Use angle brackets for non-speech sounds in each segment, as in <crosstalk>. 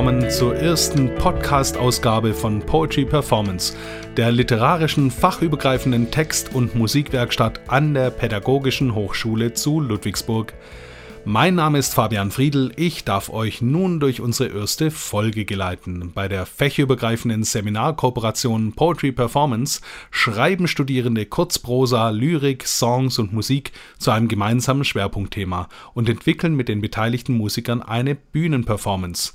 willkommen zur ersten Podcast-Ausgabe von Poetry Performance, der literarischen fachübergreifenden Text- und Musikwerkstatt an der Pädagogischen Hochschule zu Ludwigsburg. Mein Name ist Fabian Friedl. Ich darf euch nun durch unsere erste Folge geleiten. Bei der fächerübergreifenden Seminarkooperation Poetry Performance schreiben Studierende Kurzprosa, Lyrik, Songs und Musik zu einem gemeinsamen Schwerpunktthema und entwickeln mit den beteiligten Musikern eine Bühnenperformance.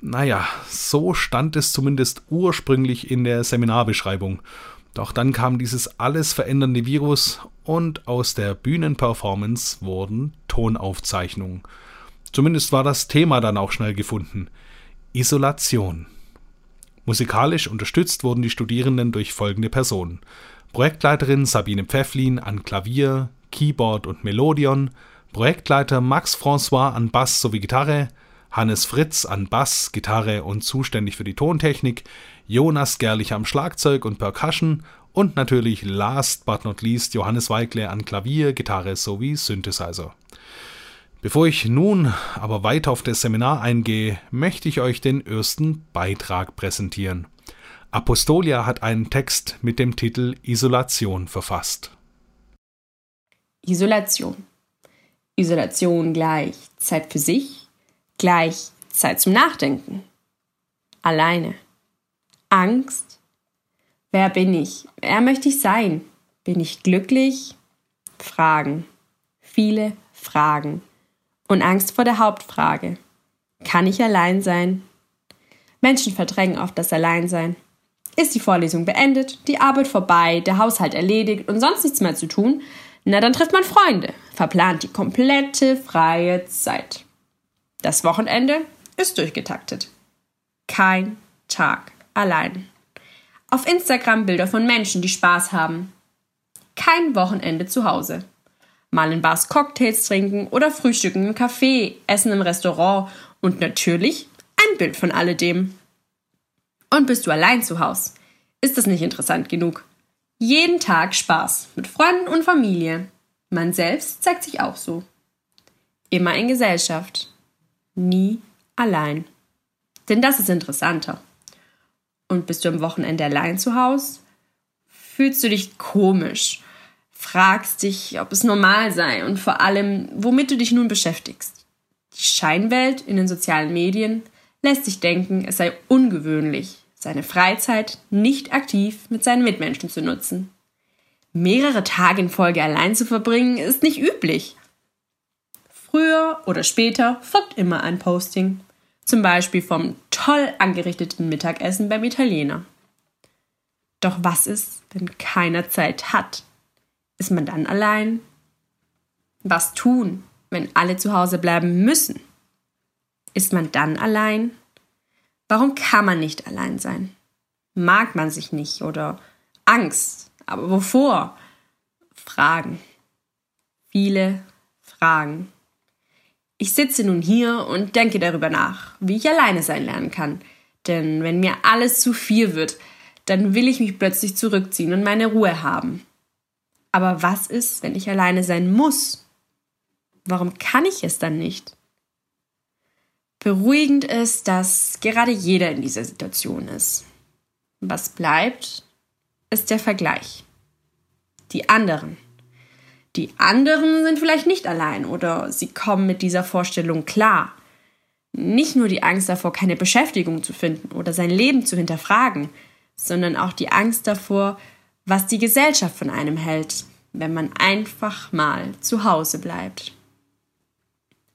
Naja, so stand es zumindest ursprünglich in der Seminarbeschreibung. Doch dann kam dieses alles verändernde Virus und aus der Bühnenperformance wurden Tonaufzeichnungen. Zumindest war das Thema dann auch schnell gefunden. Isolation. Musikalisch unterstützt wurden die Studierenden durch folgende Personen. Projektleiterin Sabine Pfefflin an Klavier, Keyboard und Melodion, Projektleiter Max François an Bass sowie Gitarre, Hannes Fritz an Bass, Gitarre und zuständig für die Tontechnik, Jonas Gerlich am Schlagzeug und Percussion und natürlich last but not least Johannes Weikle an Klavier, Gitarre sowie Synthesizer. Bevor ich nun aber weiter auf das Seminar eingehe, möchte ich euch den ersten Beitrag präsentieren. Apostolia hat einen Text mit dem Titel Isolation verfasst. Isolation. Isolation gleich Zeit für sich, gleich Zeit zum Nachdenken. Alleine. Angst? Wer bin ich? Wer möchte ich sein? Bin ich glücklich? Fragen. Viele Fragen. Und Angst vor der Hauptfrage. Kann ich allein sein? Menschen verdrängen oft das Alleinsein. Ist die Vorlesung beendet, die Arbeit vorbei, der Haushalt erledigt und sonst nichts mehr zu tun, na dann trifft man Freunde, verplant die komplette freie Zeit. Das Wochenende ist durchgetaktet. Kein Tag allein. Auf Instagram Bilder von Menschen, die Spaß haben. Kein Wochenende zu Hause. Mal in Bars Cocktails trinken oder frühstücken im Café, essen im Restaurant und natürlich ein Bild von alledem. Und bist du allein zu Hause? Ist das nicht interessant genug? Jeden Tag Spaß mit Freunden und Familie. Man selbst zeigt sich auch so. Immer in Gesellschaft. Nie allein. Denn das ist interessanter. Und bist du am Wochenende allein zu Hause? Fühlst du dich komisch? Fragst dich, ob es normal sei und vor allem, womit du dich nun beschäftigst. Die Scheinwelt in den sozialen Medien lässt dich denken, es sei ungewöhnlich, seine Freizeit nicht aktiv mit seinen Mitmenschen zu nutzen. Mehrere Tage in Folge allein zu verbringen, ist nicht üblich. Früher oder später folgt immer ein Posting. Zum Beispiel vom toll angerichteten Mittagessen beim Italiener. Doch was ist, wenn keiner Zeit hat? Ist man dann allein? Was tun, wenn alle zu Hause bleiben müssen? Ist man dann allein? Warum kann man nicht allein sein? Mag man sich nicht oder Angst? Aber wovor? Fragen. Viele Fragen. Ich sitze nun hier und denke darüber nach, wie ich alleine sein lernen kann. Denn wenn mir alles zu viel wird, dann will ich mich plötzlich zurückziehen und meine Ruhe haben. Aber was ist, wenn ich alleine sein muss? Warum kann ich es dann nicht? Beruhigend ist, dass gerade jeder in dieser Situation ist. Was bleibt, ist der Vergleich. Die anderen. Die anderen sind vielleicht nicht allein oder sie kommen mit dieser Vorstellung klar. Nicht nur die Angst davor, keine Beschäftigung zu finden oder sein Leben zu hinterfragen, sondern auch die Angst davor, was die Gesellschaft von einem hält, wenn man einfach mal zu Hause bleibt.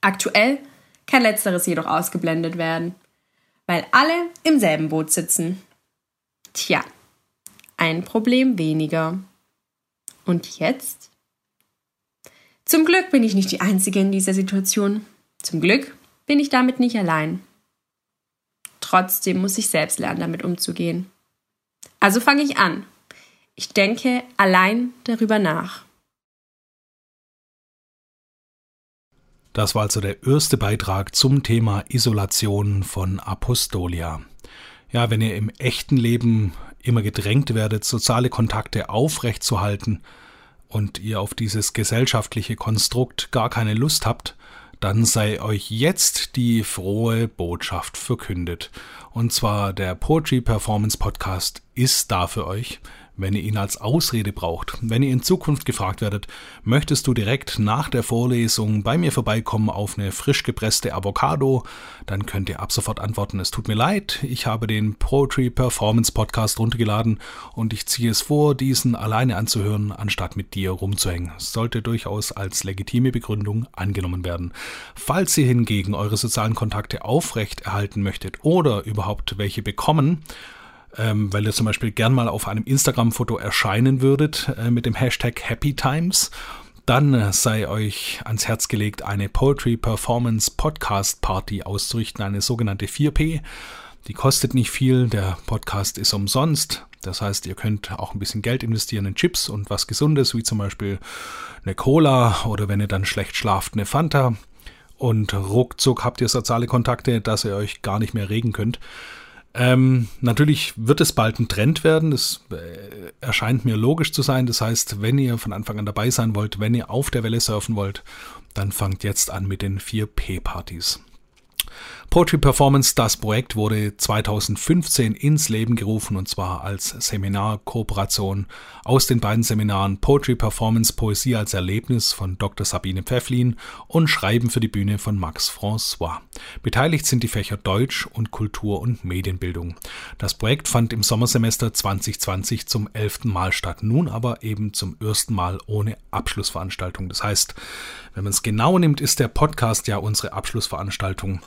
Aktuell kann letzteres jedoch ausgeblendet werden, weil alle im selben Boot sitzen. Tja, ein Problem weniger. Und jetzt? Zum Glück bin ich nicht die Einzige in dieser Situation. Zum Glück bin ich damit nicht allein. Trotzdem muss ich selbst lernen, damit umzugehen. Also fange ich an. Ich denke allein darüber nach. Das war also der erste Beitrag zum Thema Isolation von Apostolia. Ja, wenn ihr im echten Leben immer gedrängt werdet, soziale Kontakte aufrechtzuerhalten, und ihr auf dieses gesellschaftliche Konstrukt gar keine Lust habt, dann sei euch jetzt die frohe Botschaft verkündet. Und zwar der Poetry Performance Podcast ist da für euch wenn ihr ihn als Ausrede braucht. Wenn ihr in Zukunft gefragt werdet, möchtest du direkt nach der Vorlesung bei mir vorbeikommen auf eine frisch gepresste Avocado, dann könnt ihr ab sofort antworten, es tut mir leid, ich habe den Poetry Performance Podcast runtergeladen und ich ziehe es vor, diesen alleine anzuhören, anstatt mit dir rumzuhängen. sollte durchaus als legitime Begründung angenommen werden. Falls ihr hingegen eure sozialen Kontakte aufrecht erhalten möchtet oder überhaupt welche bekommen, ähm, weil ihr zum Beispiel gern mal auf einem Instagram-Foto erscheinen würdet äh, mit dem Hashtag Happy Times, dann äh, sei euch ans Herz gelegt, eine Poetry Performance Podcast Party auszurichten, eine sogenannte 4P. Die kostet nicht viel, der Podcast ist umsonst. Das heißt, ihr könnt auch ein bisschen Geld investieren in Chips und was Gesundes, wie zum Beispiel eine Cola oder wenn ihr dann schlecht schlaft, eine Fanta. Und ruckzuck habt ihr soziale Kontakte, dass ihr euch gar nicht mehr regen könnt. Ähm, natürlich wird es bald ein Trend werden. Das äh, erscheint mir logisch zu sein. Das heißt, wenn ihr von Anfang an dabei sein wollt, wenn ihr auf der Welle surfen wollt, dann fangt jetzt an mit den 4P-Partys. Poetry Performance, das Projekt wurde 2015 ins Leben gerufen und zwar als Seminarkooperation aus den beiden Seminaren Poetry Performance Poesie als Erlebnis von Dr. Sabine Pfefflin und Schreiben für die Bühne von Max François. Beteiligt sind die Fächer Deutsch und Kultur und Medienbildung. Das Projekt fand im Sommersemester 2020 zum elften Mal statt, nun aber eben zum ersten Mal ohne Abschlussveranstaltung. Das heißt, wenn man es genau nimmt, ist der Podcast ja unsere Abschlussveranstaltung.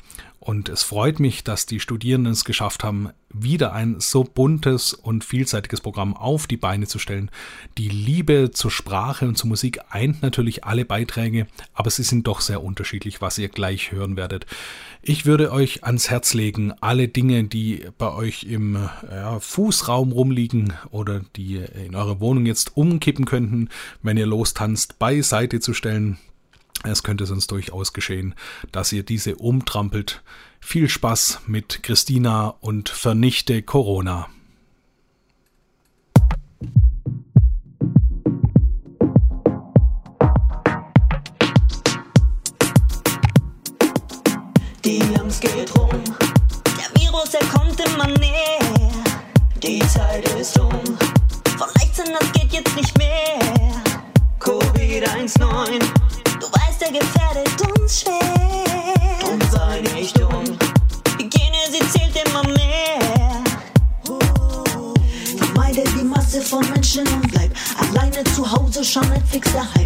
Und es freut mich, dass die Studierenden es geschafft haben, wieder ein so buntes und vielseitiges Programm auf die Beine zu stellen. Die Liebe zur Sprache und zur Musik eint natürlich alle Beiträge, aber sie sind doch sehr unterschiedlich, was ihr gleich hören werdet. Ich würde euch ans Herz legen, alle Dinge, die bei euch im ja, Fußraum rumliegen oder die in eurer Wohnung jetzt umkippen könnten, wenn ihr lostanzt, beiseite zu stellen. Es könnte sonst durchaus geschehen, dass ihr diese umtrampelt. Viel Spaß mit Christina und vernichte Corona. Die Angst geht rum, der Virus, er kommt immer näher. Die Zeit ist um, von 16, das geht jetzt nicht mehr. Covid 19 Sache.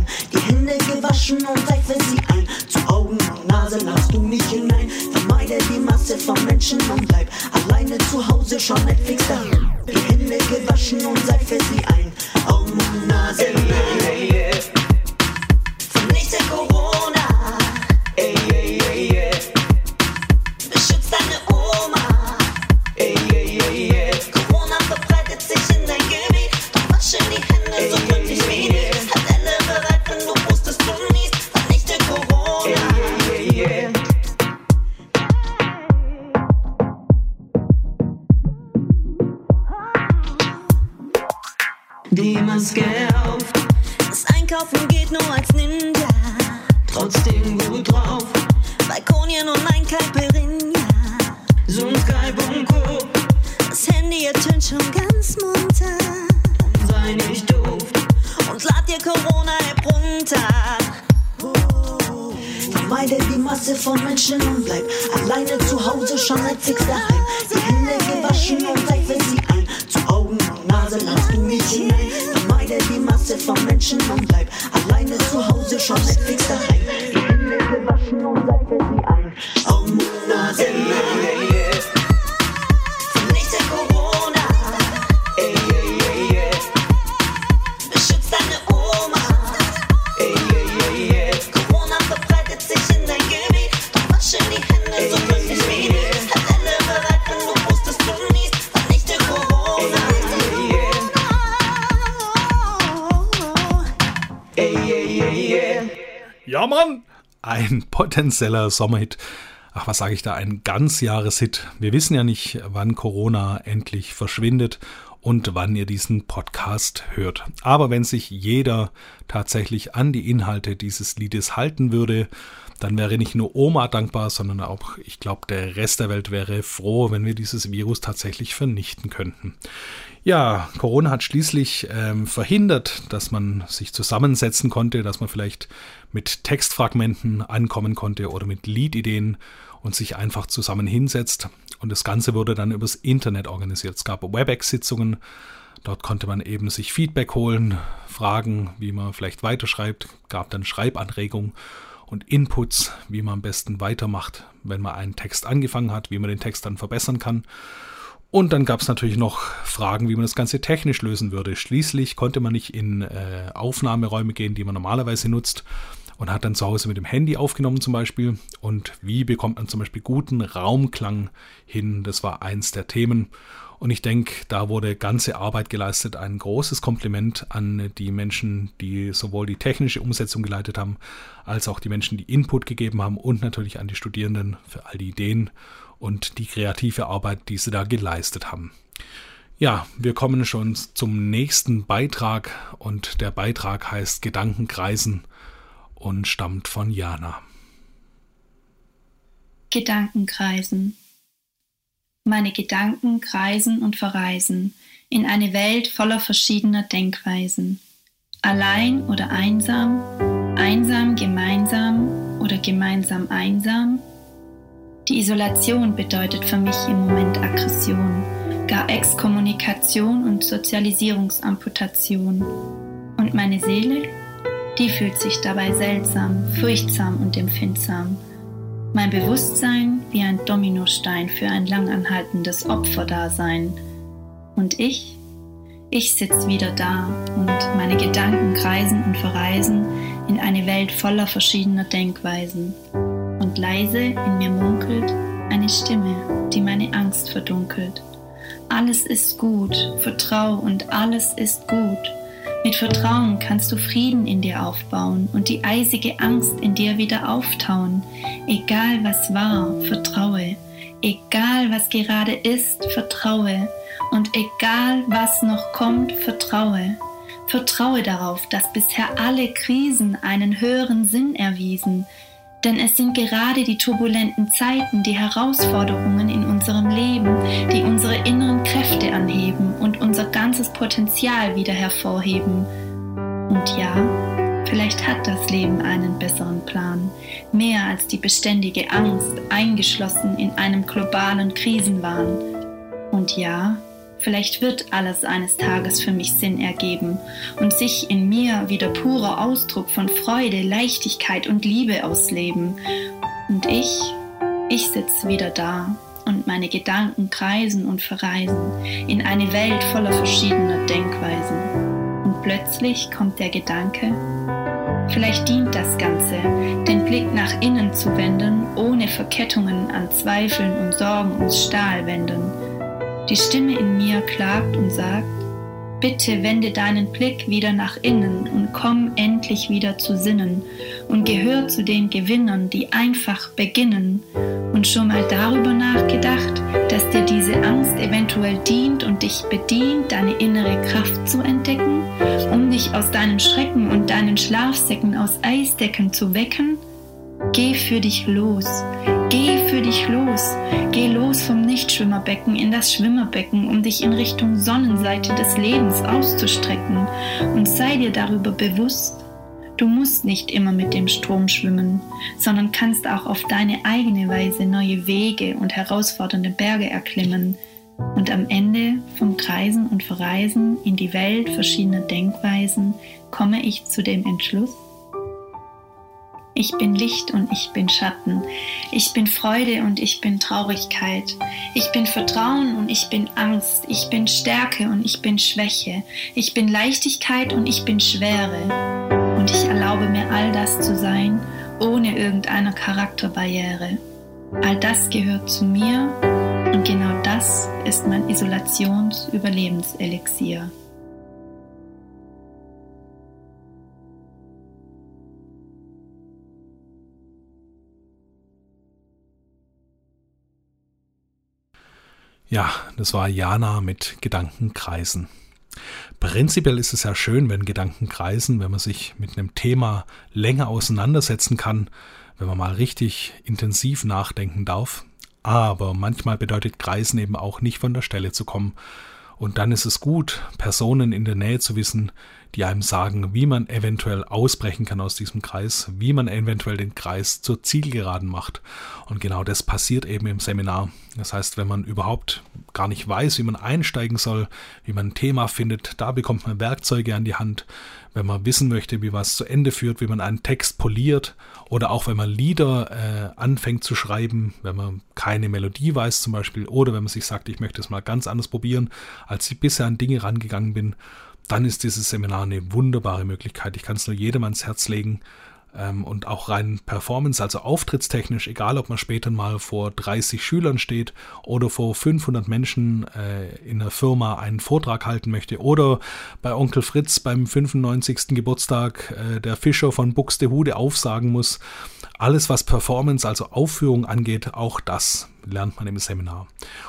Fix the Hut. Potenzieller Sommerhit. Ach, was sage ich da? Ein Ganzjahreshit. Wir wissen ja nicht, wann Corona endlich verschwindet und wann ihr diesen Podcast hört. Aber wenn sich jeder tatsächlich an die Inhalte dieses Liedes halten würde, dann wäre nicht nur Oma dankbar, sondern auch, ich glaube, der Rest der Welt wäre froh, wenn wir dieses Virus tatsächlich vernichten könnten. Ja, Corona hat schließlich ähm, verhindert, dass man sich zusammensetzen konnte, dass man vielleicht mit Textfragmenten ankommen konnte oder mit Liedideen und sich einfach zusammen hinsetzt. Und das Ganze wurde dann übers Internet organisiert. Es gab WebEx-Sitzungen, dort konnte man eben sich Feedback holen, fragen, wie man vielleicht weiterschreibt, gab dann Schreibanregungen und Inputs, wie man am besten weitermacht, wenn man einen Text angefangen hat, wie man den Text dann verbessern kann. Und dann gab es natürlich noch Fragen, wie man das Ganze technisch lösen würde. Schließlich konnte man nicht in äh, Aufnahmeräume gehen, die man normalerweise nutzt und hat dann zu Hause mit dem Handy aufgenommen zum Beispiel. Und wie bekommt man zum Beispiel guten Raumklang hin? Das war eins der Themen. Und ich denke, da wurde ganze Arbeit geleistet. Ein großes Kompliment an die Menschen, die sowohl die technische Umsetzung geleitet haben, als auch die Menschen, die Input gegeben haben und natürlich an die Studierenden für all die Ideen und die kreative Arbeit, die sie da geleistet haben. Ja, wir kommen schon zum nächsten Beitrag und der Beitrag heißt Gedankenkreisen und stammt von Jana. Gedankenkreisen. Meine Gedanken kreisen und verreisen in eine Welt voller verschiedener Denkweisen. Allein oder einsam, einsam gemeinsam oder gemeinsam einsam. Die Isolation bedeutet für mich im Moment Aggression, gar Exkommunikation und Sozialisierungsamputation. Und meine Seele? die fühlt sich dabei seltsam, furchtsam und empfindsam. Mein Bewusstsein wie ein Dominostein für ein langanhaltendes Opferdasein. Und ich? Ich sitz wieder da und meine Gedanken kreisen und verreisen in eine Welt voller verschiedener Denkweisen. Und leise in mir munkelt eine Stimme, die meine Angst verdunkelt. Alles ist gut, vertrau und alles ist gut. Mit Vertrauen kannst du Frieden in dir aufbauen und die eisige Angst in dir wieder auftauen. Egal was war, vertraue. Egal was gerade ist, vertraue. Und egal was noch kommt, vertraue. Vertraue darauf, dass bisher alle Krisen einen höheren Sinn erwiesen, denn es sind gerade die turbulenten Zeiten, die Herausforderungen in unserem Leben, die unsere inneren Kräfte anheben und unser ganzes Potenzial wieder hervorheben. Und ja, vielleicht hat das Leben einen besseren Plan, mehr als die beständige Angst, eingeschlossen in einem globalen Krisenwahn. Und ja, Vielleicht wird alles eines Tages für mich Sinn ergeben und sich in mir wieder purer Ausdruck von Freude, Leichtigkeit und Liebe ausleben. Und ich, ich sitze wieder da und meine Gedanken kreisen und verreisen in eine Welt voller verschiedener Denkweisen. Und plötzlich kommt der Gedanke, vielleicht dient das Ganze, den Blick nach innen zu wenden, ohne Verkettungen an Zweifeln und Sorgen und Stahlwänden die Stimme in mir klagt und sagt, bitte wende deinen Blick wieder nach innen und komm endlich wieder zu Sinnen und gehör zu den Gewinnern, die einfach beginnen und schon mal darüber nachgedacht, dass dir diese Angst eventuell dient und dich bedient, deine innere Kraft zu entdecken, um dich aus deinen Schrecken und deinen Schlafsäcken aus Eisdecken zu wecken? Geh für dich los. Geh für dich los. Geh los vom Nichtschwimmerbecken in das Schwimmerbecken, um dich in Richtung Sonnenseite des Lebens auszustrecken. Und sei dir darüber bewusst, du musst nicht immer mit dem Strom schwimmen, sondern kannst auch auf deine eigene Weise neue Wege und herausfordernde Berge erklimmen. Und am Ende vom Kreisen und Verreisen in die Welt verschiedener Denkweisen komme ich zu dem Entschluss, ich bin Licht und ich bin Schatten. Ich bin Freude und ich bin Traurigkeit. Ich bin Vertrauen und ich bin Angst. Ich bin Stärke und ich bin Schwäche. Ich bin Leichtigkeit und ich bin Schwere. Und ich erlaube mir all das zu sein, ohne irgendeine Charakterbarriere. All das gehört zu mir und genau das ist mein Isolations-Überlebenselixier. Ja, das war Jana mit Gedankenkreisen. Prinzipiell ist es ja schön, wenn Gedanken kreisen, wenn man sich mit einem Thema länger auseinandersetzen kann, wenn man mal richtig intensiv nachdenken darf. Aber manchmal bedeutet Kreisen eben auch nicht von der Stelle zu kommen. Und dann ist es gut, Personen in der Nähe zu wissen, die einem sagen, wie man eventuell ausbrechen kann aus diesem Kreis, wie man eventuell den Kreis zur Zielgeraden macht. Und genau das passiert eben im Seminar. Das heißt, wenn man überhaupt gar nicht weiß, wie man einsteigen soll, wie man ein Thema findet, da bekommt man Werkzeuge an die Hand. Wenn man wissen möchte, wie was zu Ende führt, wie man einen Text poliert oder auch wenn man Lieder äh, anfängt zu schreiben, wenn man keine Melodie weiß zum Beispiel oder wenn man sich sagt, ich möchte es mal ganz anders probieren, als ich bisher an Dinge rangegangen bin dann ist dieses Seminar eine wunderbare Möglichkeit. Ich kann es nur jedem ans Herz legen. Ähm, und auch rein Performance, also auftrittstechnisch, egal ob man später mal vor 30 Schülern steht oder vor 500 Menschen äh, in einer Firma einen Vortrag halten möchte oder bei Onkel Fritz beim 95. Geburtstag äh, der Fischer von Buxtehude aufsagen muss. Alles, was Performance, also Aufführung angeht, auch das lernt man im Seminar.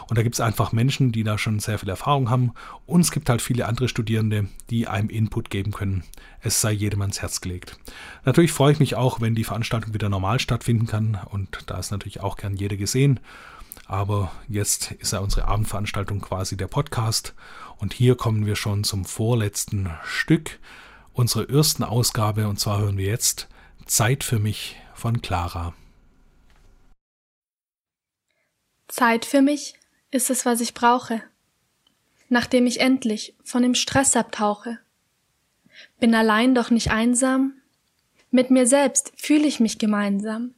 Und da gibt es einfach Menschen, die da schon sehr viel Erfahrung haben. Und es gibt halt viele andere Studierende, die einem Input geben können. Es sei jedem ans Herz gelegt. Natürlich freue ich mich auch, wenn die Veranstaltung wieder normal stattfinden kann. Und da ist natürlich auch gern jeder gesehen. Aber jetzt ist ja unsere Abendveranstaltung quasi der Podcast. Und hier kommen wir schon zum vorletzten Stück unserer ersten Ausgabe. Und zwar hören wir jetzt Zeit für mich von Clara. Zeit für mich ist es, was ich brauche, nachdem ich endlich von dem Stress abtauche. Bin allein doch nicht einsam, mit mir selbst fühle ich mich gemeinsam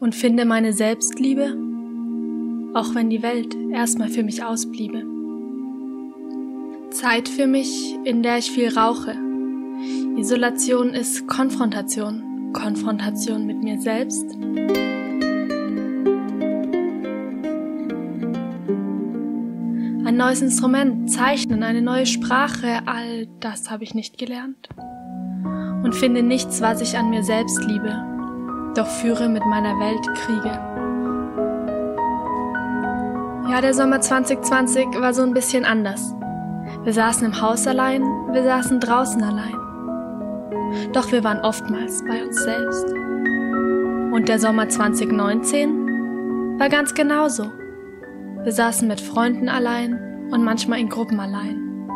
und finde meine Selbstliebe, auch wenn die Welt erstmal für mich ausbliebe. Zeit für mich, in der ich viel rauche. Isolation ist Konfrontation, Konfrontation mit mir selbst Ein neues Instrument, Zeichnen, eine neue Sprache, all das habe ich nicht gelernt. Und finde nichts, was ich an mir selbst liebe, doch führe mit meiner Welt Kriege. Ja, der Sommer 2020 war so ein bisschen anders. Wir saßen im Haus allein, wir saßen draußen allein. Doch wir waren oftmals bei uns selbst. Und der Sommer 2019 war ganz genauso. Wir saßen mit Freunden allein und manchmal in Gruppen allein.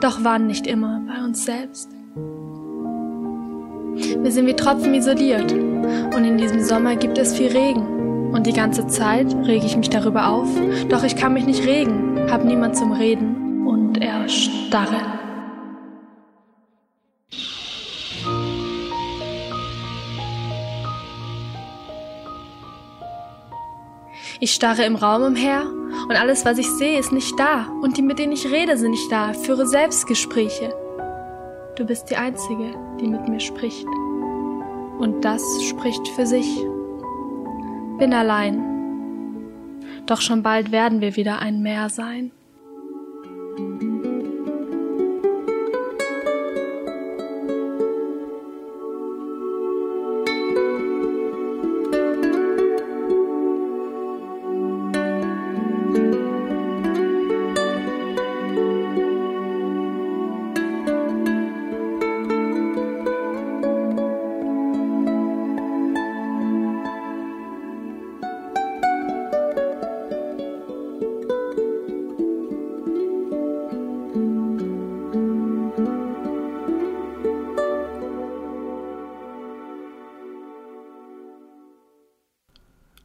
Doch waren nicht immer bei uns selbst. Wir sind wie Tropfen isoliert und in diesem Sommer gibt es viel Regen. Und die ganze Zeit rege ich mich darüber auf, doch ich kann mich nicht regen, hab niemand zum Reden und erstarre. Ich starre im Raum umher und alles, was ich sehe, ist nicht da und die, mit denen ich rede, sind nicht da, führe Selbstgespräche. Du bist die Einzige, die mit mir spricht. Und das spricht für sich. Bin allein. Doch schon bald werden wir wieder ein Meer sein.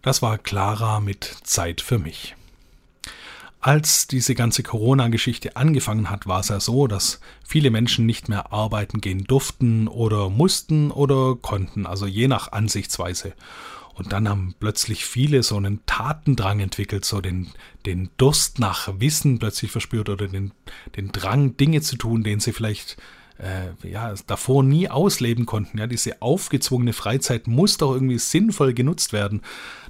Das war Clara mit Zeit für mich. Als diese ganze Corona-Geschichte angefangen hat, war es ja so, dass viele Menschen nicht mehr arbeiten gehen durften oder mussten oder konnten, also je nach Ansichtsweise. Und dann haben plötzlich viele so einen Tatendrang entwickelt, so den, den Durst nach Wissen plötzlich verspürt oder den, den Drang, Dinge zu tun, den sie vielleicht äh, ja, davor nie ausleben konnten. Ja, diese aufgezwungene Freizeit muss doch irgendwie sinnvoll genutzt werden.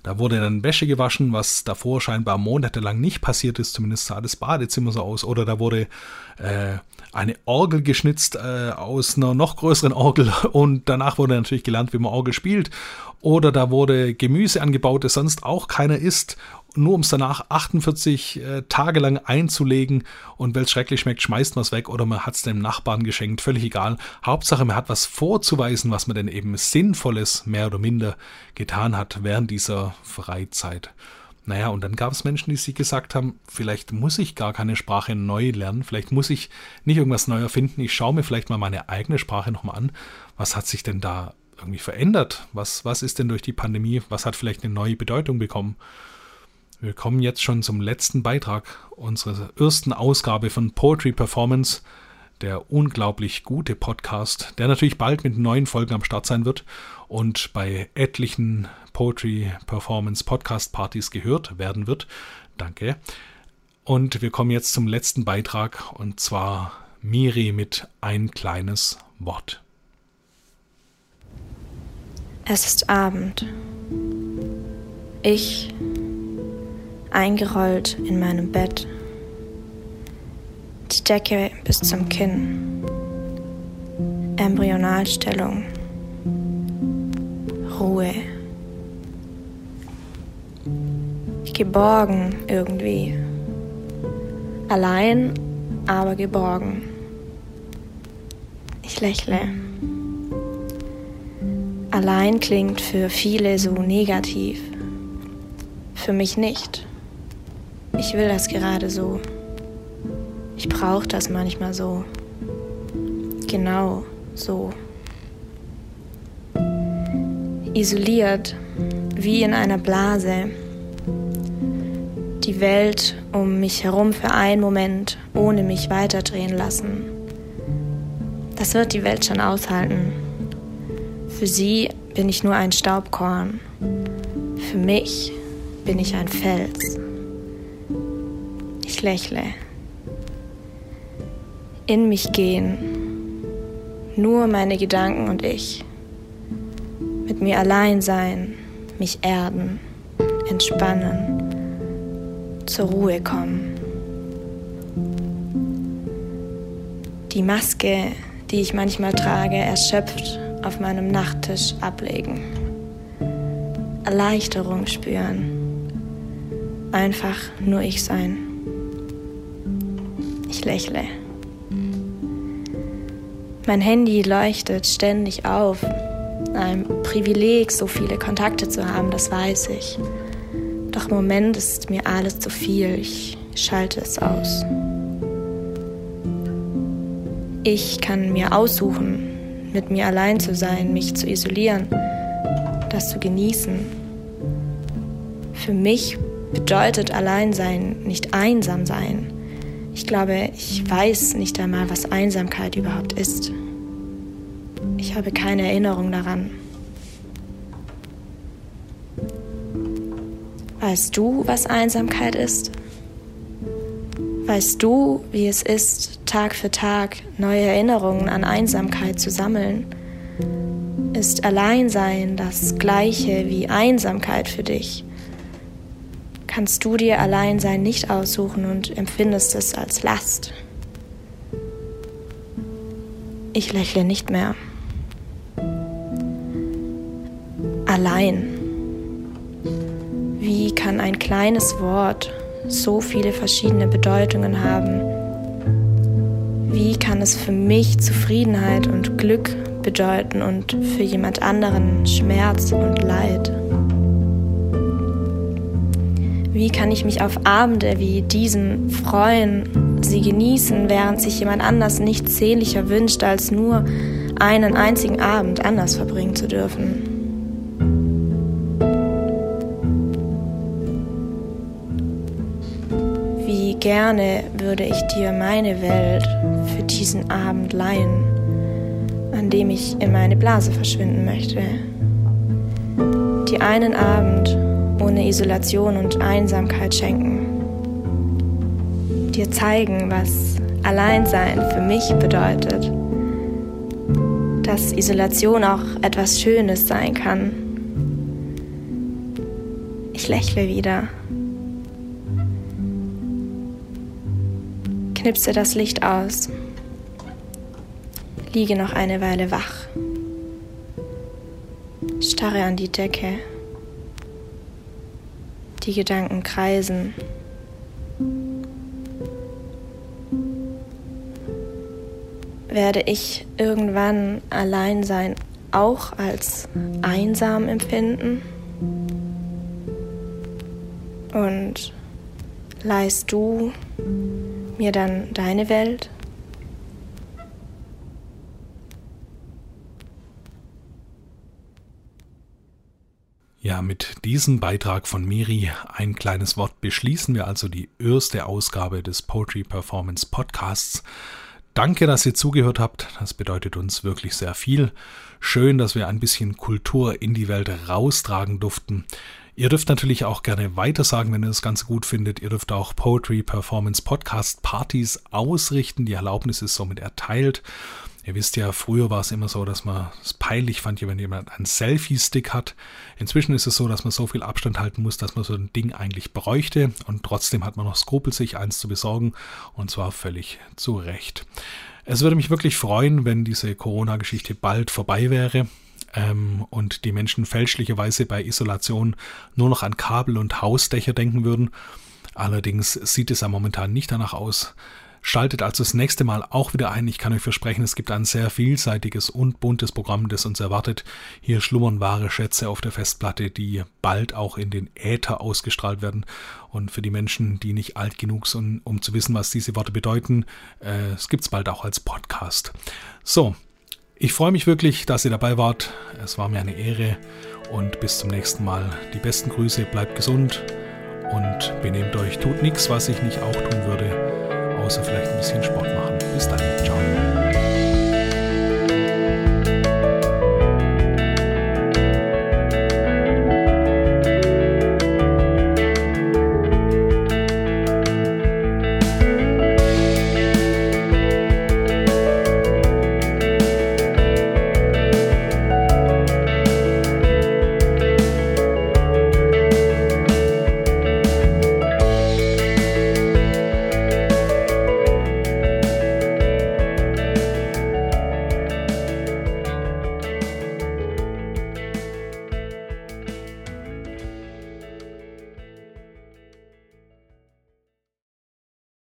Da wurde dann Wäsche gewaschen, was davor scheinbar monatelang nicht passiert ist, zumindest sah das Badezimmer so aus. Oder da wurde äh, eine Orgel geschnitzt äh, aus einer noch größeren Orgel <laughs> und danach wurde natürlich gelernt, wie man Orgel spielt. Oder da wurde Gemüse angebaut, das sonst auch keiner isst nur um es danach 48 äh, Tage lang einzulegen und weil es schrecklich schmeckt, schmeißt man es weg oder man hat es dem Nachbarn geschenkt, völlig egal. Hauptsache, man hat was vorzuweisen, was man denn eben Sinnvolles mehr oder minder getan hat während dieser Freizeit. Naja, und dann gab es Menschen, die sich gesagt haben, vielleicht muss ich gar keine Sprache neu lernen, vielleicht muss ich nicht irgendwas neu erfinden, ich schaue mir vielleicht mal meine eigene Sprache nochmal an. Was hat sich denn da irgendwie verändert? Was, was ist denn durch die Pandemie, was hat vielleicht eine neue Bedeutung bekommen? Wir kommen jetzt schon zum letzten Beitrag unserer ersten Ausgabe von Poetry Performance, der unglaublich gute Podcast, der natürlich bald mit neuen Folgen am Start sein wird und bei etlichen Poetry Performance Podcast Partys gehört werden wird. Danke. Und wir kommen jetzt zum letzten Beitrag und zwar Miri mit ein kleines Wort. Es ist Abend. Ich eingerollt in meinem Bett. Die Decke bis zum Kinn. Embryonalstellung. Ruhe. geborgen irgendwie. Allein, aber geborgen. Ich lächle. Allein klingt für viele so negativ. Für mich nicht. Ich will das gerade so. Ich brauche das manchmal so. Genau so. Isoliert, wie in einer Blase die Welt um mich herum für einen Moment ohne mich weiterdrehen lassen. Das wird die Welt schon aushalten. Für sie bin ich nur ein Staubkorn. Für mich bin ich ein Fels. Lächle. In mich gehen. Nur meine Gedanken und ich. Mit mir allein sein, mich erden, entspannen zur Ruhe kommen. Die Maske, die ich manchmal trage, erschöpft auf meinem Nachttisch ablegen. Erleichterung spüren. Einfach nur ich sein. Ich lächle. Mein Handy leuchtet ständig auf. Ein Privileg, so viele Kontakte zu haben, das weiß ich. Doch im Moment ist mir alles zu viel. Ich schalte es aus. Ich kann mir aussuchen, mit mir allein zu sein, mich zu isolieren, das zu genießen. Für mich bedeutet Alleinsein nicht einsam sein. Ich glaube, ich weiß nicht einmal, was Einsamkeit überhaupt ist. Ich habe keine Erinnerung daran. Weißt du, was Einsamkeit ist? Weißt du, wie es ist, Tag für Tag neue Erinnerungen an Einsamkeit zu sammeln? Ist Alleinsein das gleiche wie Einsamkeit für dich? Kannst du dir Alleinsein nicht aussuchen und empfindest es als Last? Ich lächle nicht mehr. Allein. Wie kann ein kleines Wort so viele verschiedene Bedeutungen haben? Wie kann es für mich Zufriedenheit und Glück bedeuten und für jemand anderen Schmerz und Leid? Wie kann ich mich auf Abende wie diesen freuen, sie genießen, während sich jemand anders nichts sehnlicher wünscht, als nur einen einzigen Abend anders verbringen zu dürfen? gerne würde ich dir meine Welt für diesen Abend leihen, an dem ich in meine Blase verschwinden möchte. Dir einen Abend ohne Isolation und Einsamkeit schenken. Dir zeigen, was Alleinsein für mich bedeutet. Dass Isolation auch etwas Schönes sein kann. Ich lächle wieder. knipse das Licht aus, liege noch eine Weile wach, starre an die Decke. Die Gedanken kreisen. Werde ich irgendwann Alleinsein auch als einsam empfinden? Und leihst du mir dann deine Welt? Ja, mit diesem Beitrag von Miri, ein kleines Wort, beschließen wir also die erste Ausgabe des Poetry Performance Podcasts. Danke, dass ihr zugehört habt. Das bedeutet uns wirklich sehr viel. Schön, dass wir ein bisschen Kultur in die Welt raustragen durften. Ihr dürft natürlich auch gerne weitersagen, wenn ihr das Ganze gut findet. Ihr dürft auch Poetry Performance Podcast Partys ausrichten. Die Erlaubnis ist somit erteilt. Ihr wisst ja, früher war es immer so, dass man es peinlich fand, wenn jemand einen Selfie-Stick hat. Inzwischen ist es so, dass man so viel Abstand halten muss, dass man so ein Ding eigentlich bräuchte und trotzdem hat man noch Skrupel, sich eins zu besorgen und zwar völlig zu Recht. Es würde mich wirklich freuen, wenn diese Corona-Geschichte bald vorbei wäre ähm, und die Menschen fälschlicherweise bei Isolation nur noch an Kabel und Hausdächer denken würden. Allerdings sieht es ja momentan nicht danach aus. Schaltet also das nächste Mal auch wieder ein. Ich kann euch versprechen, es gibt ein sehr vielseitiges und buntes Programm, das uns erwartet. Hier schlummern wahre Schätze auf der Festplatte, die bald auch in den Äther ausgestrahlt werden. Und für die Menschen, die nicht alt genug sind, um zu wissen, was diese Worte bedeuten, äh, es gibt es bald auch als Podcast. So, ich freue mich wirklich, dass ihr dabei wart. Es war mir eine Ehre und bis zum nächsten Mal. Die besten Grüße, bleibt gesund und benehmt euch. Tut nichts, was ich nicht auch tun würde außer vielleicht ein bisschen Sport machen. Bis dann. Ciao.